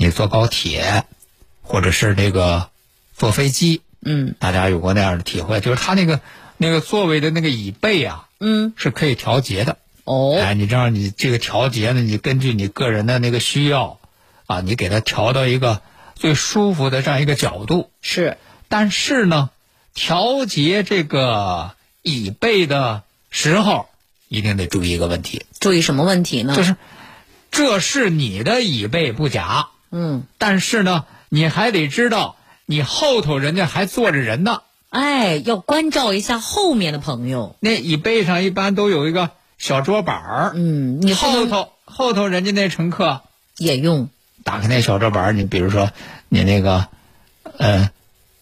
你坐高铁，或者是这个坐飞机，嗯，大家有过那样的体会，就是它那个那个座位的那个椅背啊，嗯，是可以调节的。哦，哎，你这样你这个调节呢，你根据你个人的那个需要，啊，你给它调到一个最舒服的这样一个角度。是，但是呢，调节这个椅背的时候，一定得注意一个问题。注意什么问题呢？就是，这是你的椅背不假。嗯，但是呢，你还得知道，你后头人家还坐着人呢。哎，要关照一下后面的朋友。那椅背上一般都有一个小桌板儿。嗯，你后头后头人家那乘客也用打开那小桌板儿，你比如说你那个，呃，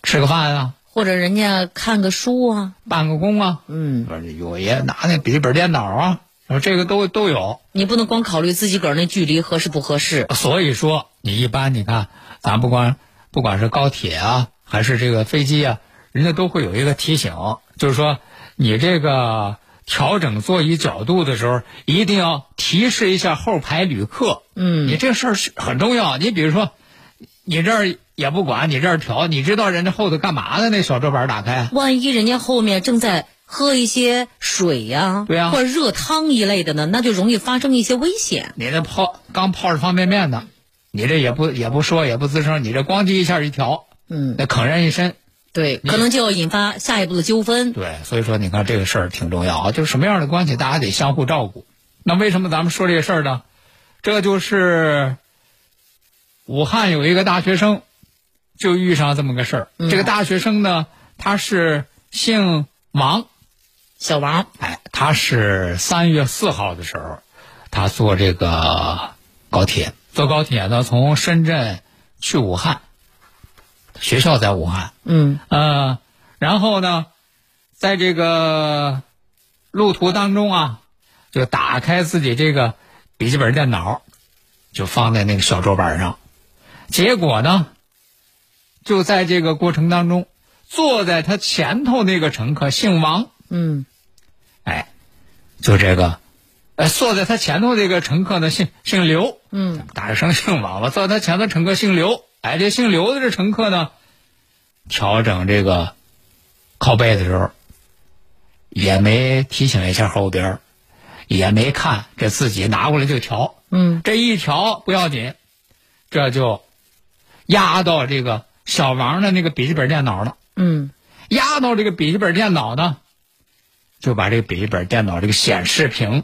吃个饭啊，或者人家看个书啊，办个工啊，嗯，不是有爷拿那笔记本电脑啊。然后这个都都有，你不能光考虑自己个儿那距离合适不合适。所以说，你一般你看，咱不管不管是高铁啊，还是这个飞机啊，人家都会有一个提醒，就是说你这个调整座椅角度的时候，一定要提示一下后排旅客。嗯，你这事儿是很重要。你比如说，你这儿也不管，你这儿调，你知道人家后头干嘛呢？那小桌板打开，万一人家后面正在。喝一些水呀，对呀，或者热汤一类的呢，那就容易发生一些危险。你这泡刚泡着方便面呢，你这也不也不说也不吱声，你这咣叽一下一调，嗯，那坑人一身，对，可能就要引发下一步的纠纷。对，所以说你看这个事儿挺重要啊，就是什么样的关系，大家得相互照顾。那为什么咱们说这个事儿呢？这就是武汉有一个大学生，就遇上这么个事儿。这个大学生呢，他是姓王。小王，哎，他是三月四号的时候，他坐这个高铁，坐高铁呢，从深圳去武汉，学校在武汉，嗯，呃，然后呢，在这个路途当中啊，就打开自己这个笔记本电脑，就放在那个小桌板上，结果呢，就在这个过程当中，坐在他前头那个乘客姓王。嗯，哎，就这个，呃，坐在他前头这个乘客呢，姓姓刘。嗯，大学生姓王吧，坐在他前头乘客姓刘。哎，这姓刘的这乘客呢，调整这个靠背的时候，也没提醒一下后边，也没看这自己拿过来就调。嗯，这一调不要紧，这就压到这个小王的那个笔记本电脑了。嗯，压到这个笔记本电脑呢。就把这个笔记本电脑这个显示屏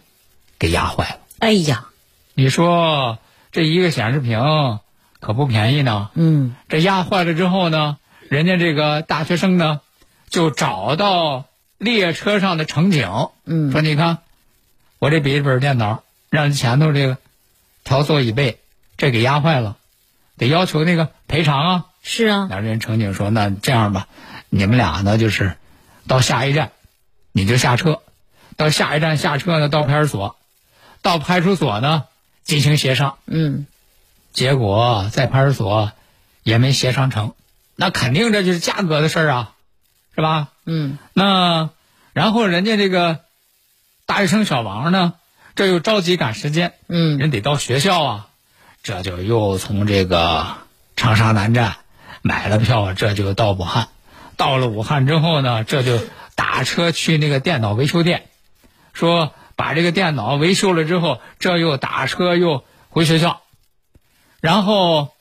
给压坏了。哎呀，你说这一个显示屏可不便宜呢。嗯，这压坏了之后呢，人家这个大学生呢，就找到列车上的乘警，嗯，说你看，我这笔记本电脑让前头这个调座椅背这给压坏了，得要求那个赔偿啊。是啊。然后人乘警说：“那这样吧，你们俩呢，就是到下一站。”你就下车，到下一站下车呢，到派出所，到派出所呢进行协商。嗯，结果在派出所也没协商成，那肯定这就是价格的事儿啊，是吧？嗯，那然后人家这个大学生小王呢，这又着急赶时间，嗯，人得到学校啊，这就又从这个长沙南站买了票，这就到武汉。到了武汉之后呢，这就。打车去那个电脑维修店，说把这个电脑维修了之后，这又打车又回学校，然后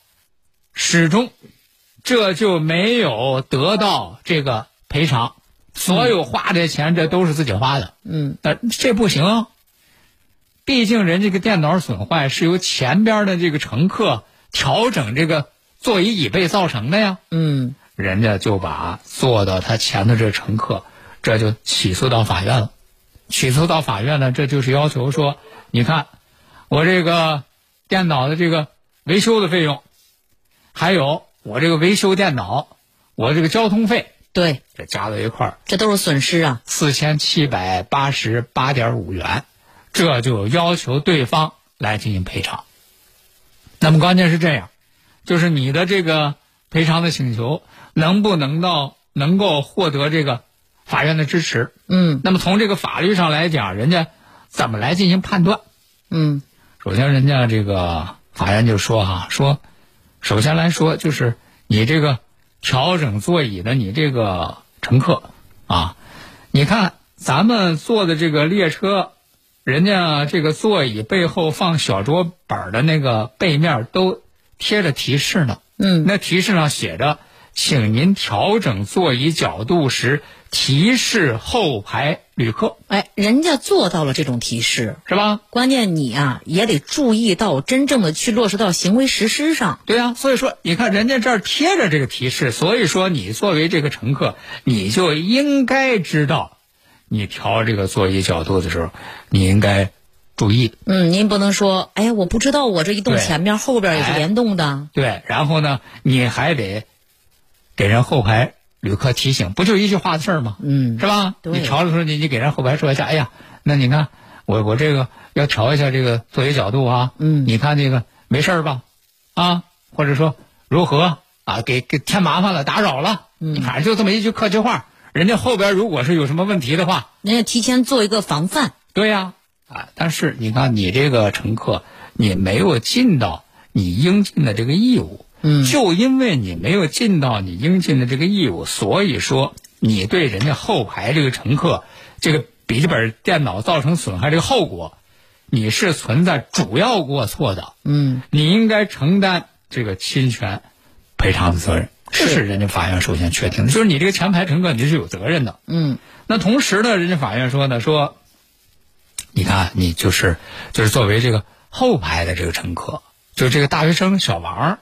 始终这就没有得到这个赔偿，所有花的钱这都是自己花的。嗯，但这不行啊，毕竟人这个电脑损坏是由前边的这个乘客调整这个座椅椅背造成的呀。嗯，人家就把坐到他前头这乘客，这就起诉到法院了。起诉到法院呢，这就是要求说，你看，我这个电脑的这个维修的费用，还有我这个维修电脑，我这个交通费，对，这加到一块儿这都是损失啊。四千七百八十八点五元，这就要求对方来进行赔偿。那么关键是这样，就是你的这个赔偿的请求能不能到能够获得这个法院的支持？嗯那么从这个法律上来讲，人家怎么来进行判断？嗯首先，人家这个法院就说哈，说，首先来说就是你这个调整座椅的你这个乘客啊，你看咱们坐的这个列车，人家这个座椅背后放小桌板的那个背面都贴着提示呢，嗯，那提示上写着，请您调整座椅角度时提示后排旅客，哎，人家做到了这种提示，是吧？关键你啊也得注意到真正的去落实到行为实施上。对呀、所以说你看人家这儿贴着这个提示，所以说你作为这个乘客，你就应该知道，你调这个座椅角度的时候，你应该注意。嗯，您不能说，哎呀，我不知道我这一动前面后边也是哎联动的。对，然后呢，你还得给人后排旅客提醒，不就一句话的事儿吗？嗯是吧？你调的时候，你你给人后排说一下，哎呀，那你看我我这个要调一下这个座椅角度啊，嗯你看这个没事儿吧？啊，或者说如何啊？给给添麻烦了，打扰了，嗯反正就这么一句客气话。人家后边如果是有什么问题的话，人家提前做一个防范。对呀、啊，但是你看你这个乘客，你没有尽到你应尽的这个义务，嗯。就因为你没有尽到你应尽的这个义务，所以说你对人家后排这个乘客这个笔记本电脑造成损害这个后果，你是存在主要过错的，嗯，你应该承担这个侵权赔偿的责任，这是是人家法院首先确定的，就是你这个前排乘客你是有责任的。嗯。那同时呢，人家法院说呢，说，你看你就是就是作为这个后排的这个乘客，就是这个大学生小王，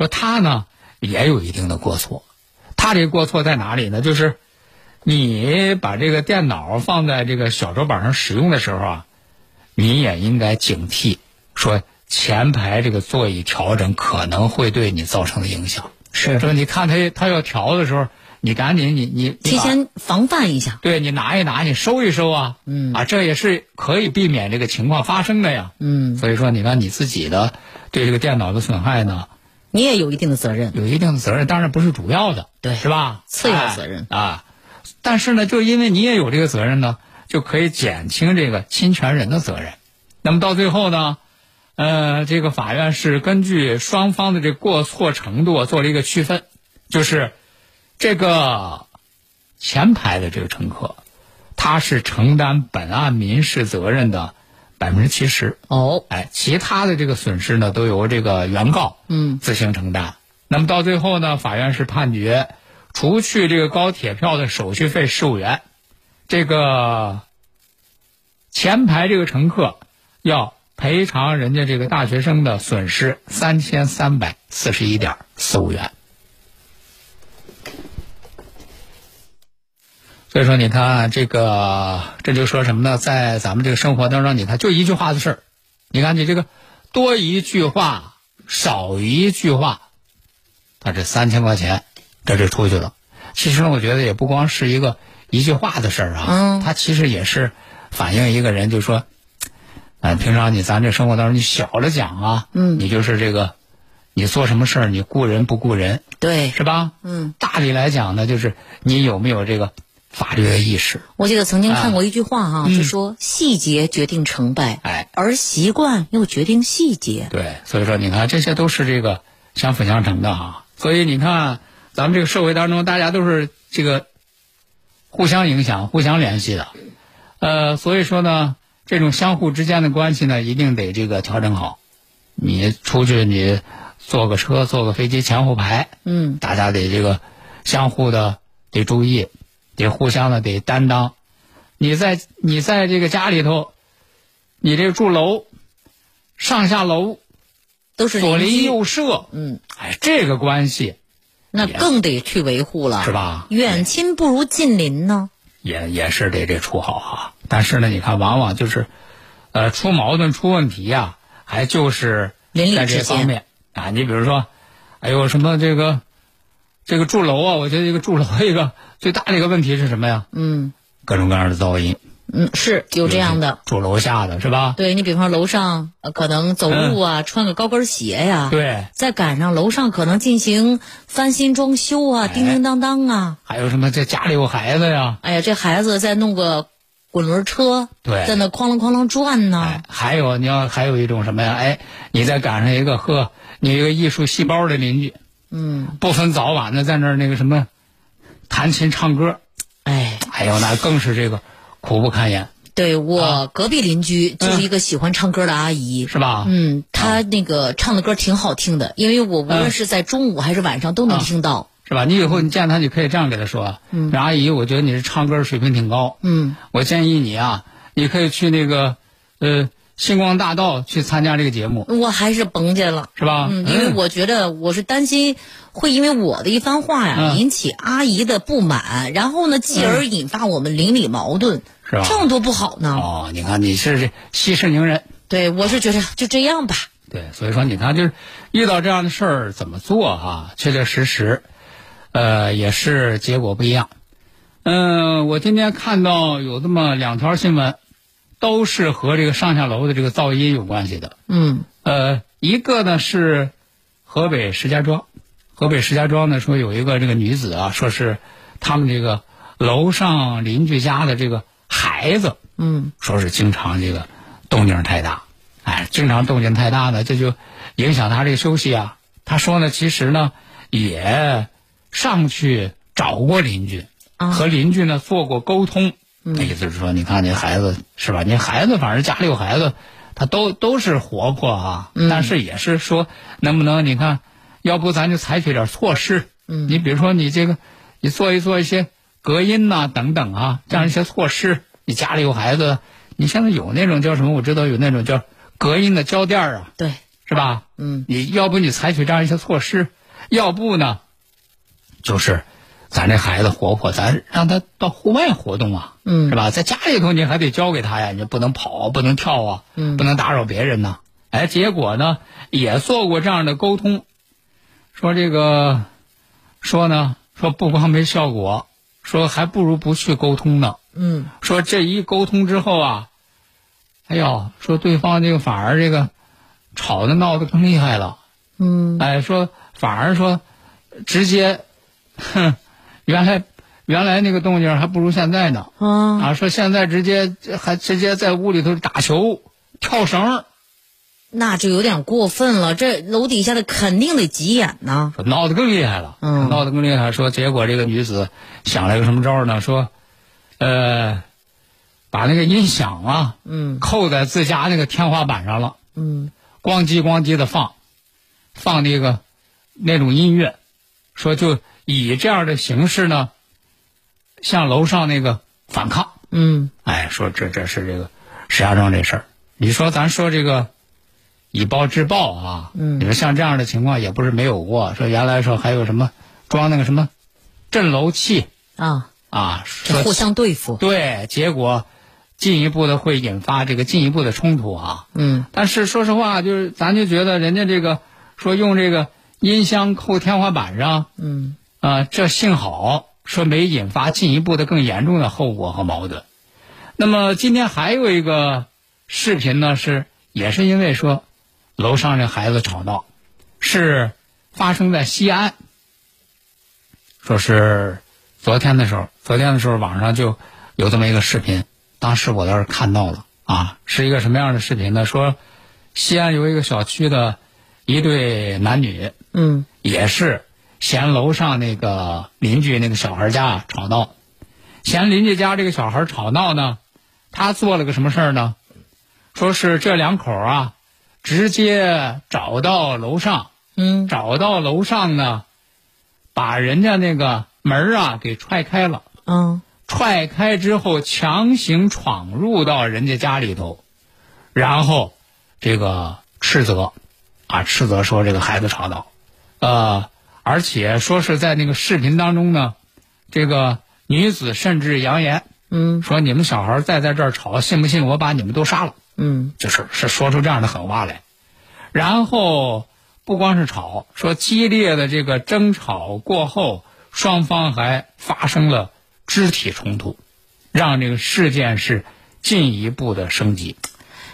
说他呢也有一定的过错，他这个过错在哪里呢？就是你把这个电脑放在这个小桌板上使用的时候啊，你也应该警惕，说前排这个座椅调整可能会对你造成的影响。是说你看他他要调的时候，你赶紧你你提前防范一下。对你拿一拿，你收一收啊，嗯啊，这也是可以避免这个情况发生的呀。嗯，所以说，你看你自己的对这个电脑的损害呢，你也有一定的责任。有一定的责任，当然不是主要的，对是吧？次要责任哎啊。但是呢，就因为你也有这个责任呢，就可以减轻这个侵权人的责任。那么到最后呢，呃，这个法院是根据双方的这过错程度做了一个区分，就是这个前排的这个乘客，他是承担本案民事责任的百分之七十。哦，哎，其他的这个损失呢，都由这个原告嗯自行承担。那么到最后呢，法院是判决，除去这个高铁票的手续费十五元，这个前排这个乘客要赔偿人家这个大学生的损失三千三百四十一点四五元。所以说，你看这个，这就说什么呢？在咱们这个生活当中，你看就一句话的事儿，你看你这个多一句话，少一句话，他这三千块钱这就出去了。其实呢，我觉得也不光是一个一句话的事儿啊，嗯它其实也是反映一个人，就是说，嗯、平常你咱这生活当中，你小了讲啊，嗯你就是这个，你做什么事儿，你顾人不顾人，对，是吧？嗯，大体来讲呢，就是你有没有这个法律的意识？我记得曾经看过一句话哈、嗯就说细节决定成败，哎，而习惯又决定细节。对，所以说你看，这些都是这个相辅相成的哈。所以你看，咱们这个社会当中，大家都是这个互相影响、互相联系的。呃，所以说呢，这种相互之间的关系呢，一定得这个调整好。你出去你坐个车、坐个飞机前后排，嗯，大家得这个相互的得注意，得互相的得担当。你在你在这个家里头，你这住楼，上下楼都是左邻右舍，嗯，哎，这个关系那更得去维护了，是？吧？远亲不如近邻呢。也也是得这处好啊。但是呢，你看，往往就是，呃，出矛盾、出问题呀、还就是邻里在这方面啊。你比如说，哎呦，什么这个这个住楼啊，我觉得一个住楼一个最大的一个问题是什么呀？嗯各种各样的噪音，嗯，是有这样的。住楼下的是吧？对你比方楼上呃可能走路啊，穿个高跟鞋呀、嗯对，再赶上楼上可能进行翻新装修啊，哎叮叮当当啊，还有什么这家里有孩子呀？哎呀，这孩子再弄个滚轮车，对在那哐啷哐啷转呢。哎，还有你要还有一种什么呀？哎，你再赶上一个呵，你一个艺术细胞的邻居，嗯，不分早晚的在那儿那个什么弹琴唱歌，哎，哎呦，那更是这个苦不堪言，对我啊。隔壁邻居就是一个喜欢唱歌的阿姨。是吧？嗯，她那个唱的歌挺好听的，因为我无论嗯是在中午还是晚上都能啊。听到。是吧？你以后你见她，你可以这样给她说：“嗯，阿姨，我觉得你是唱歌水平挺高，嗯，我建议你啊，你可以去那个呃星光大道去参加这个节目，我还是甭去了。是吧？嗯，因为我觉得我是担心会因为我的一番话呀、嗯引起阿姨的不满，然后呢，继而引发我们邻里矛盾，是吧这样多不好呢。哦，你看你是息事宁人，对，我是觉得就这样吧。对，所以说你看，就是遇到这样的事儿怎么做啊？确确实实，呃，也是结果不一样。嗯、我今天看到有这么两条新闻，都是和这个上下楼的这个噪音有关系的。嗯呃，一个呢是河北石家庄，河北石家庄呢说有一个这个女子啊，说是他们这个楼上邻居家的这个孩子，嗯说是经常这个动静太大，哎，经常动静太大呢，这就影响他这个休息啊。他说呢，其实呢也上去找过邻居，啊和邻居呢做过沟通。那意思是说，你看这孩子是吧？你孩子反正家里有孩子，他都都是活泼啊，但是也是说能不能你看，要不咱就采取点措施。嗯你比如说你这个，你做一做一些隔音呐、等等啊，这样一些措施。你家里有孩子，你现在有那种叫什么？我知道有那种叫隔音的胶垫儿啊，对，是吧？嗯你要不你采取这样一些措施，要不呢，就是咱这孩子活泼，咱让他到户外活动啊，嗯是吧？在家里头你还得教给他呀，你不能跑，不能跳啊，嗯不能打扰别人呐。哎，结果呢也做过这样的沟通，说这个，说呢，说不光没效果，说还不如不去沟通呢。嗯说这一沟通之后啊，哎呦，说对方这个反而这个吵的闹得更厉害了。嗯哎，说反而说直接，哼，原来原来那个动静还不如现在呢。啊，啊，说现在直接还直接在屋里头打球、跳绳，那就有点过分了。这楼底下的肯定得急眼呐。说闹得更厉害了。嗯闹得更厉害。说结果这个女子想了个什么招呢？说，呃，把那个音响啊嗯扣在自家那个天花板上了。嗯咣叽咣叽的放，放那个那种音乐，说就以这样的形式呢，向楼上那个反抗。嗯。哎，说这这是这个石家庄这事儿，你说咱说这个以暴制暴啊，嗯。你说像这样的情况也不是没有过，说原来说还有什么装那个什么震楼器。啊，啊，说这互相对付。对，结果进一步的会引发这个进一步的冲突啊。嗯。但是说实话，就是咱就觉得人家这个说用这个音箱扣天花板上，嗯啊、这幸好说没引发进一步的更严重的后果和矛盾。那么今天还有一个视频呢，是也是因为说楼上这孩子吵闹，是发生在西安，说是昨天的时候，昨天的时候网上就有这么一个视频，当时我倒是看到了啊，是一个什么样的视频呢？说西安有一个小区的一对男女，嗯也是嫌楼上那个邻居那个小孩家吵闹，嫌邻居家这个小孩吵闹呢，他做了个什么事儿呢？说是这两口啊，直接找到楼上，嗯。找到楼上呢，把人家那个门儿啊给踹开了。嗯。踹开之后，强行闯入到人家家里头，然后这个斥责，啊，斥责说这个孩子吵闹，呃，而且说是在那个视频当中呢，这个女子甚至扬言嗯说：“你们小孩再在这儿吵，信不信我把你们都杀了？”嗯就是是说出这样的狠话来，然后不光是吵，说激烈的这个争吵过后，双方还发生了肢体冲突，让这个事件是进一步的升级。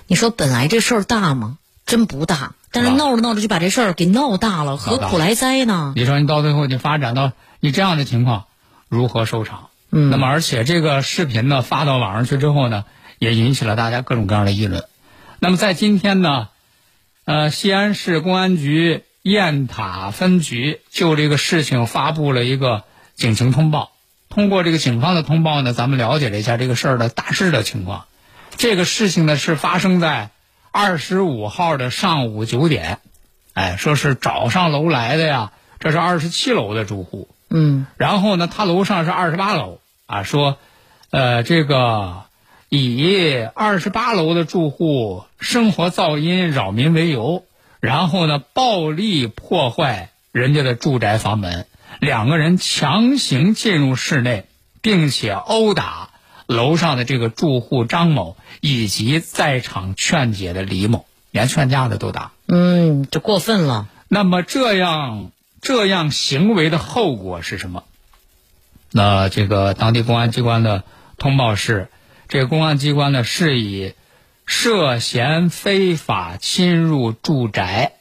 你说本来这事儿大吗？真不大，但是闹着闹着就把这事儿给闹大了，何苦来哉呢？你说你到最后你发展到你这样的情况，如何收场？嗯那么而且这个视频呢发到网上去之后呢，也引起了大家各种各样的议论。那么在今天呢，呃，西安市公安局雁塔分局就这个事情发布了一个警情通报。通过这个警方的通报呢，咱们了解了一下这个事儿的大致的情况。这个事情呢是发生在二十五号的上午九点，哎，说是找上楼来的呀，这是二十七楼的住户。嗯。然后呢，他楼上是二十八楼。啊，说，呃，这个以二十八楼的住户生活噪音扰民为由，然后呢，暴力破坏人家的住宅房门，两个人强行进入室内，并且殴打楼上的这个住户张某以及在场劝解的李某，连劝架的都打。嗯，这过分了。那么这样这样行为的后果是什么？那这个当地公安机关的通报是，这个公安机关呢是以涉嫌非法侵入住宅，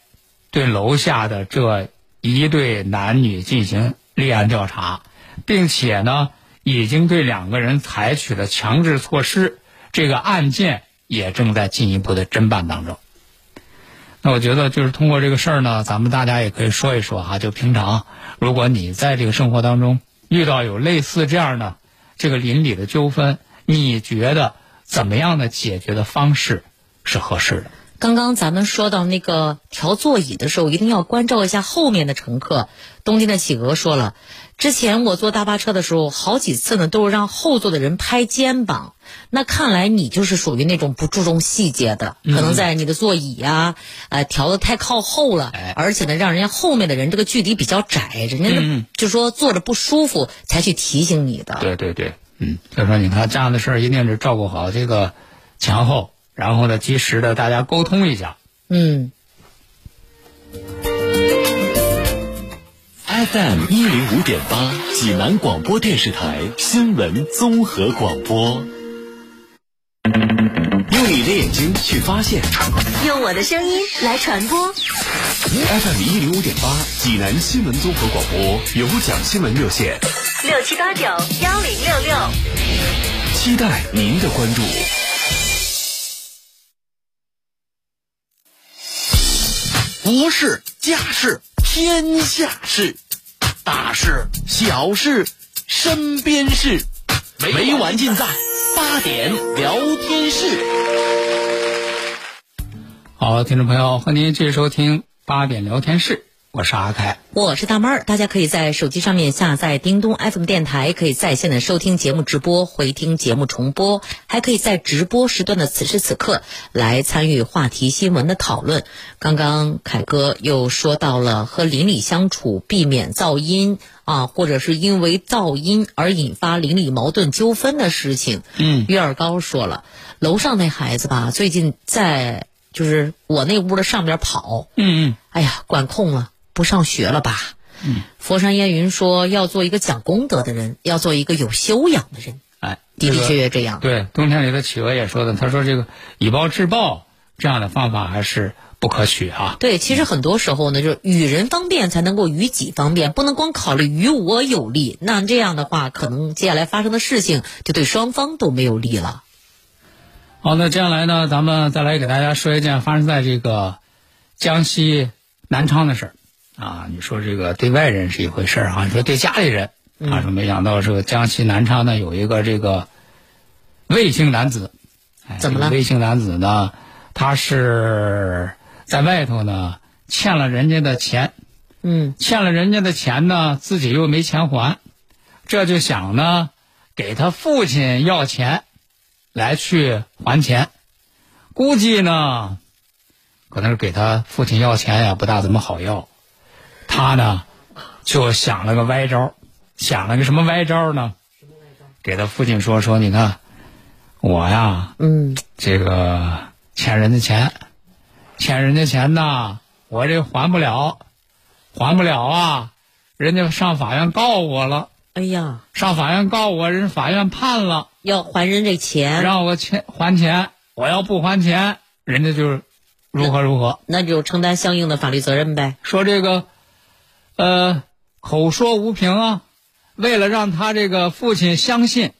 对楼下的这一对男女进行立案调查，并且呢已经对两个人采取了强制措施，这个案件也正在进一步的侦办当中。那我觉得就是通过这个事儿呢，咱们大家也可以说一说哈。就平常，如果你在这个生活当中遇到有类似这样的这个邻里的纠纷，你觉得怎么样的解决的方式是合适的？刚刚咱们说到那个调座椅的时候，一定要关照一下后面的乘客。东京的企鹅说了，之前我坐大巴车的时候，好几次呢都是让后座的人拍肩膀。那看来你就是属于那种不注重细节的，可能在你的座椅呀、呃，调的太靠后了，哎而且呢，让人家后面的人这个距离比较窄，人家嗯就说坐着不舒服才去提醒你的。对对对，嗯，所以说你看这样的事儿一定是照顾好这个前后，然后呢及时的大家沟通一下。嗯，FM 一零五点八，济南广播电视台新闻综合广播。用你的眼睛去发现用我的声音来传播。，FM 一零五点八，济南新闻综合广播有奖新闻热线，六七八九幺零六六。期待您的关注。国事、家事、天下事，大事、小事、身边事，每晚尽在八点聊天室。好，听众朋友，欢迎您继续收听八点聊天室，我是阿凯。我是大妹儿，大家可以在手机上面下载叮咚 FM 电台，可以在线的收听节目直播、回听节目重播，还可以在直播时段的此时此刻来参与话题新闻的讨论。刚刚凯哥又说到了和邻里相处，避免噪音啊，或者是因为噪音而引发邻里矛盾纠纷的事情。嗯月儿高说了，楼上那孩子吧，最近在就是我那屋的上边跑，嗯嗯，哎呀，管控了，不上学了吧？嗯，佛山烟云说要做一个讲功德的人，要做一个有修养的人，哎，的的确确这样。对，冬天里的企鹅也说的，他说这个以暴制暴这样的方法还是不可取啊。对，其实很多时候呢，就是与人方便才能够与己方便，不能光考虑与我有利。那这样的话，可能接下来发生的事情就对双方都没有利了。好，那接下来呢，咱们再来给大家说一件发生在这个江西南昌的事儿啊。你说这个对外人是一回事儿啊，你说对家里人啊，说没想到这个江西南昌呢有一个这个魏姓男子，哎、怎么了这个魏姓男子呢，他是在外头呢欠了人家的钱，嗯欠了人家的钱呢，自己又没钱还，这就想呢给他父亲要钱，来去还钱。估计呢，可能是给他父亲要钱呀，不大怎么好要。他呢就想了个歪招，想了个什么歪招呢？给他父亲说说，你看我呀，嗯这个欠人家钱，欠人家钱呐，我这还不了，还不了啊！人家上法院告我了，哎呀，上法院告我，人法院判了，要还人这钱，让我钱还钱，我要不还钱，人家就如何如何。那就承担相应的法律责任呗。说这个，呃，口说无凭啊，为了让他这个父亲相信，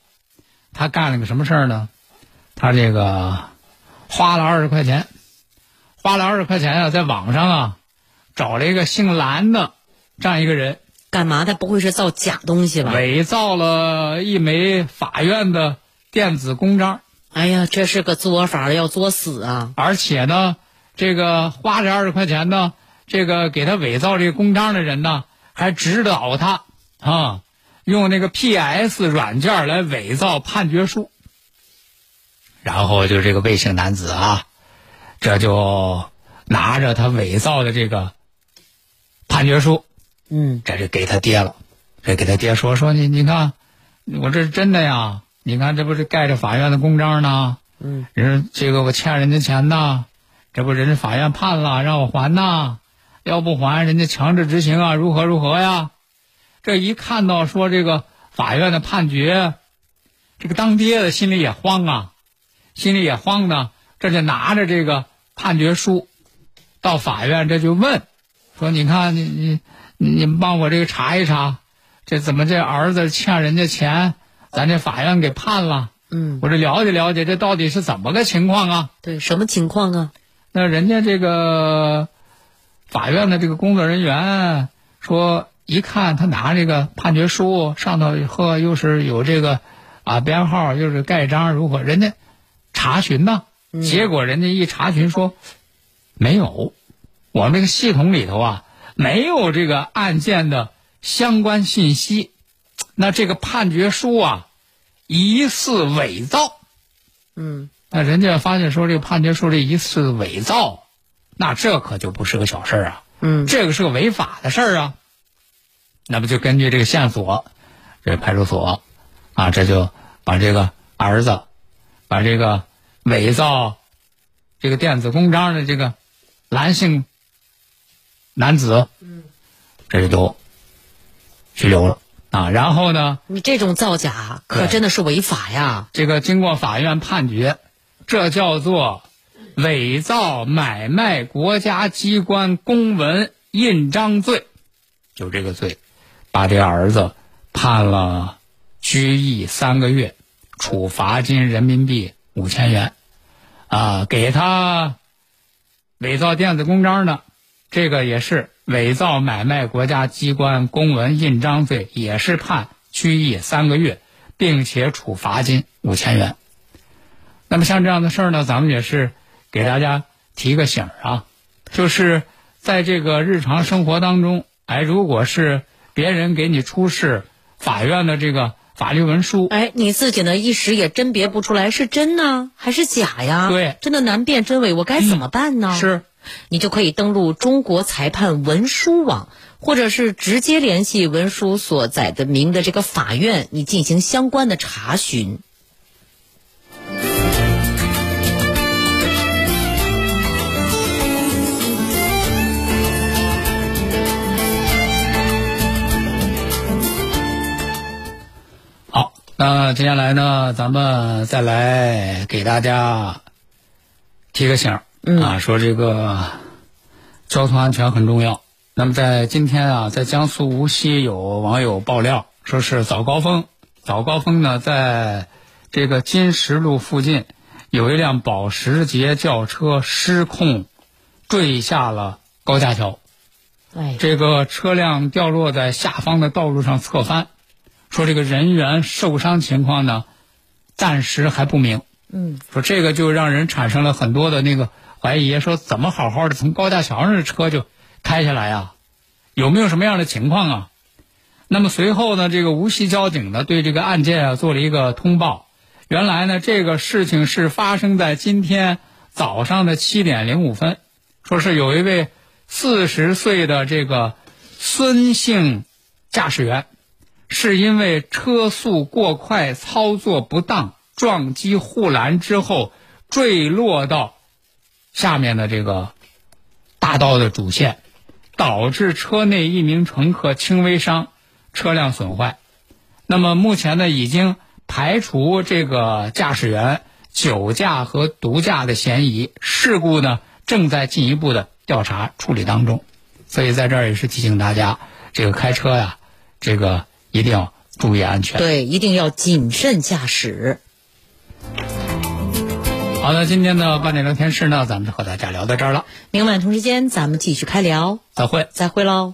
他干了个什么事儿呢？他这个花了二十块钱，花了二十块钱啊，在网上啊找了一个姓蓝的这样一个人，干嘛？他不会是造假东西吧？伪造了一枚法院的电子公章，哎呀，这是个作法，要作死啊！而且呢，这个花这二十块钱呢，这个给他伪造这个公章的人呢，还指导他啊，用那个 PS 软件来伪造判决书。然后就这个魏姓男子啊，这就拿着他伪造的这个判决书，嗯，这就给他爹了。这给他爹说说你你看，我这是真的呀！你看这不是盖着法院的公章呢？嗯，人这个我欠人家钱呐，这不人家法院判了让我还呐，要不还人家强制执行啊，如何如何呀？这一看到说这个法院的判决，这个当爹的心里也慌啊，心里也慌呢，这就拿着这个判决书到法院，这就问说：“你看你你你帮我这个查一查，这怎么这儿子欠人家钱，咱这法院给判了？嗯，我这了解了解，这到底是怎么个情况啊？”对，什么情况啊？那人家这个法院的这个工作人员说，一看他拿这个判决书上头呵，又是有这个啊编号，又是盖章，如何？人家查询呢，结果人家一查询说没有，我们这个系统里头啊没有这个案件的相关信息，那这个判决书啊疑似伪造。嗯，那人家发现说这个判决书这疑似伪造，那这可就不是个小事儿啊，嗯，这个是个违法的事儿啊。那么就根据这个线索，这派出所啊，这就把这个儿子，把这个伪造这个电子公章的这个男性男子，嗯，这就都拘留了啊。然后呢，你这种造假可真的是违法呀！这个经过法院判决，这叫做伪造买卖国家机关公文印章罪，就这个罪，把这儿子判了拘役三个月，处罚金人民币五千元，啊，给他伪造电子公章的，这个也是伪造买卖国家机关公文印章罪，也是判拘役三个月，并且处罚金五千元。那么像这样的事儿呢，咱们也是给大家提个醒儿啊，就是在这个日常生活当中，哎，如果是别人给你出示法院的这个法律文书，哎，你自己呢一时也甄别不出来是真呢还是假呀？对真的难辨真伪，我该怎么办呢？是你就可以登录中国裁判文书网，或者是直接联系文书所载的名的这个法院，你进行相关的查询。那接下来呢，咱们再来给大家提个醒儿、啊，说这个交通安全很重要。那么在今天啊，在江苏无锡有网友爆料，说是早高峰，早高峰呢，在这个金石路附近有一辆保时捷轿车失控坠下了高架桥。哎，这个车辆掉落在下方的道路上侧翻，说这个人员受伤情况呢，暂时还不明。嗯，说这个就让人产生了很多的那个怀疑，说怎么好好的从高架桥上的车就开下来呀？有没有什么样的情况啊？那么随后呢，这个无锡交警呢对这个案件啊做了一个通报。原来呢，这个事情是发生在今天早上的七点零五分，说是有一位四十岁的这个孙姓驾驶员，是因为车速过快、操作不当，撞击护栏之后坠落到下面的这个大道的主线，导致车内一名乘客轻微伤，车辆损坏。那么目前呢，已经排除这个驾驶员酒驾和毒驾的嫌疑，事故呢正在进一步的调查处理当中。所以在这儿也是提醒大家，这个开车呀，这个一定要注意安全。对，一定要谨慎驾驶。好的，今天的八点聊天室呢，咱们就和大家聊到这儿了，明晚同时间咱们继续开聊，再会。再会喽。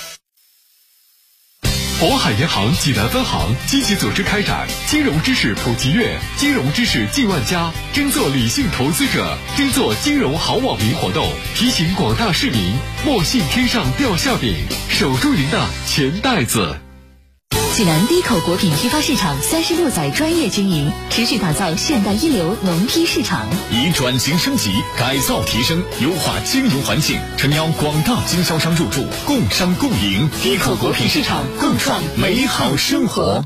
渤海银行济南分行积极组织开展金融知识普及月，金融知识进万家，争做理性投资者，争做金融好网民活动，提醒广大市民莫信天上掉馅饼，守住您的钱袋子。济南低口果品批发市场三十六载专业经营，持续打造现代一流农批市场。以转型升级、改造提升、优化经营环境，诚邀广大经销商入驻，共商共赢，低口果品市场共创美好生活。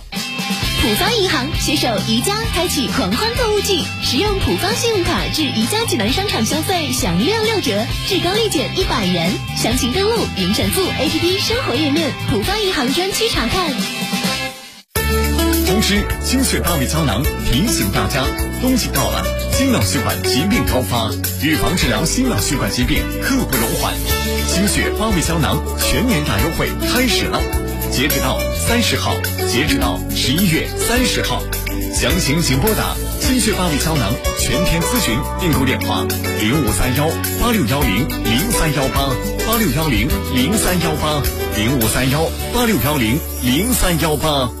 浦方银行携手宜家开启狂欢购物季，使用浦方信用卡至宜家济南商场消费享六六折，至高立减一百元。详情登录云闪付 APP 生活页面，浦方银行专区查看。同时，精血八味胶囊提醒大家，冬季到了，心脑血管疾病高发，预防治疗心脑血管疾病刻不容缓。精血八味胶囊全年大优惠开始了，截止到三十号，截止到十一月三十号。详情请拨打心血八味胶囊全天咨询订购电话零五三幺八六幺零零三幺八八六幺零零三幺八零五三幺八六幺零零三幺八。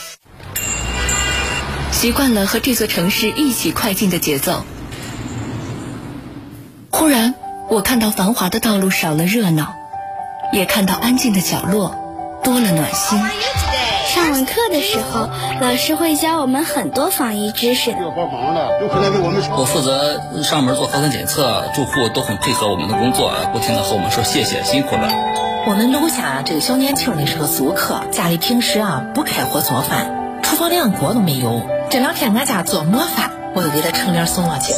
习惯了和这座城市一起快进的节奏，忽然我看到繁华的道路少了热闹，也看到安静的角落多了暖心。上完课的时候，老师会教我们很多防疫知识。我负责上门做核酸检测，住户都很配合我们的工作，不停的和我们说谢谢，辛苦了。我们楼下这个小年轻的是个租客，家里平时啊不开火做饭。厨房连锅都没有。这两天俺家做馍饭，我都给他盛点送过去。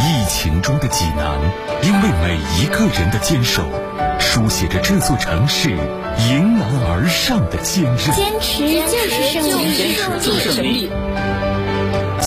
疫情中的济南，因为每一个人的坚守，书写着这座城市迎难而上的坚韧。坚持就是胜利，坚持就是胜利。